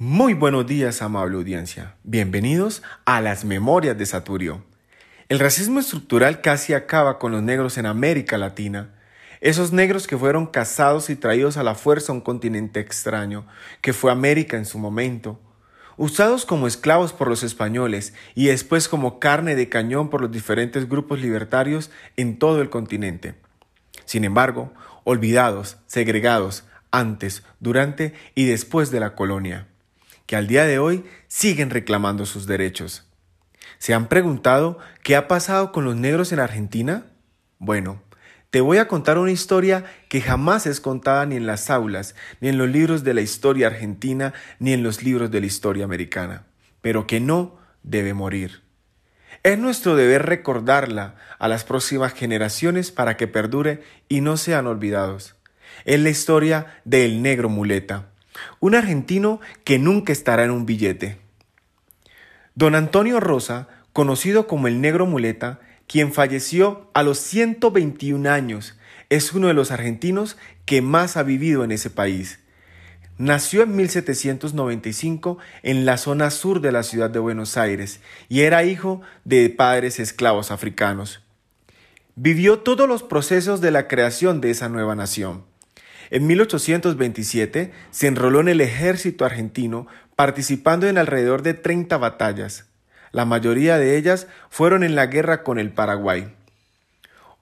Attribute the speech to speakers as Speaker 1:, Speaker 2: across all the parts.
Speaker 1: Muy buenos días, amable audiencia. Bienvenidos a las Memorias de Saturio. El racismo estructural casi acaba con los negros en América Latina. Esos negros que fueron cazados y traídos a la fuerza a un continente extraño, que fue América en su momento, usados como esclavos por los españoles y después como carne de cañón por los diferentes grupos libertarios en todo el continente. Sin embargo, olvidados, segregados, antes, durante y después de la colonia, que al día de hoy siguen reclamando sus derechos. ¿Se han preguntado qué ha pasado con los negros en Argentina? Bueno, te voy a contar una historia que jamás es contada ni en las aulas, ni en los libros de la historia argentina, ni en los libros de la historia americana, pero que no debe morir. Es nuestro deber recordarla a las próximas generaciones para que perdure y no sean olvidados. Es la historia del negro muleta, un argentino que nunca estará en un billete. Don Antonio Rosa, conocido como el negro muleta, quien falleció a los 121 años, es uno de los argentinos que más ha vivido en ese país. Nació en 1795 en la zona sur de la ciudad de Buenos Aires y era hijo de padres esclavos africanos. Vivió todos los procesos de la creación de esa nueva nación. En 1827 se enroló en el ejército argentino participando en alrededor de 30 batallas. La mayoría de ellas fueron en la guerra con el Paraguay.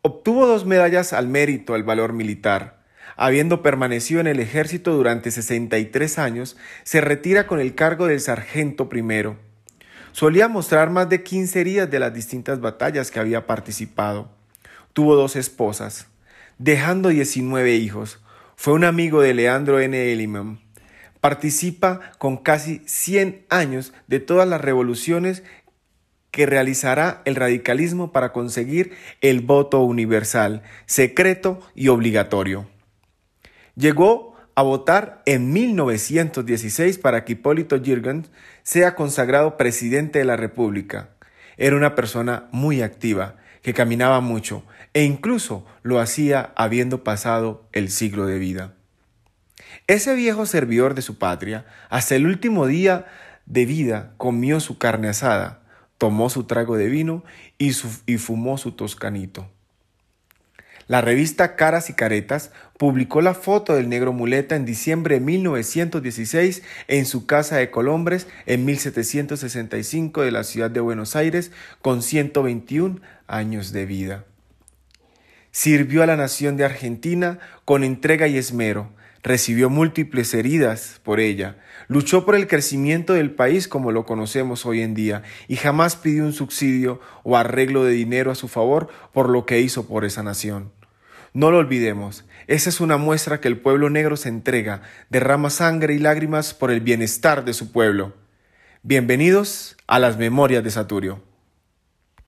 Speaker 1: Obtuvo dos medallas al mérito al valor militar. Habiendo permanecido en el ejército durante 63 años, se retira con el cargo del sargento primero. Solía mostrar más de 15 heridas de las distintas batallas que había participado. Tuvo dos esposas, dejando 19 hijos. Fue un amigo de Leandro N. Elliman participa con casi 100 años de todas las revoluciones que realizará el radicalismo para conseguir el voto universal, secreto y obligatorio. Llegó a votar en 1916 para que Hipólito Yrigoyen sea consagrado presidente de la República. Era una persona muy activa, que caminaba mucho e incluso lo hacía habiendo pasado el siglo de vida. Ese viejo servidor de su patria, hasta el último día de vida, comió su carne asada, tomó su trago de vino y, fumó su toscanito. La revista Caras y Caretas publicó la foto del negro muleta en diciembre de 1916 en su casa de Colombres en 1765 de la ciudad de Buenos Aires con 121 años de vida. Sirvió a la nación de Argentina con entrega y esmero, recibió múltiples heridas por ella, luchó por el crecimiento del país como lo conocemos hoy en día y jamás pidió un subsidio o arreglo de dinero a su favor por lo que hizo por esa nación. No lo olvidemos, esa es una muestra que el pueblo negro se entrega, derrama sangre y lágrimas por el bienestar de su pueblo. Bienvenidos a las memorias de Saturio.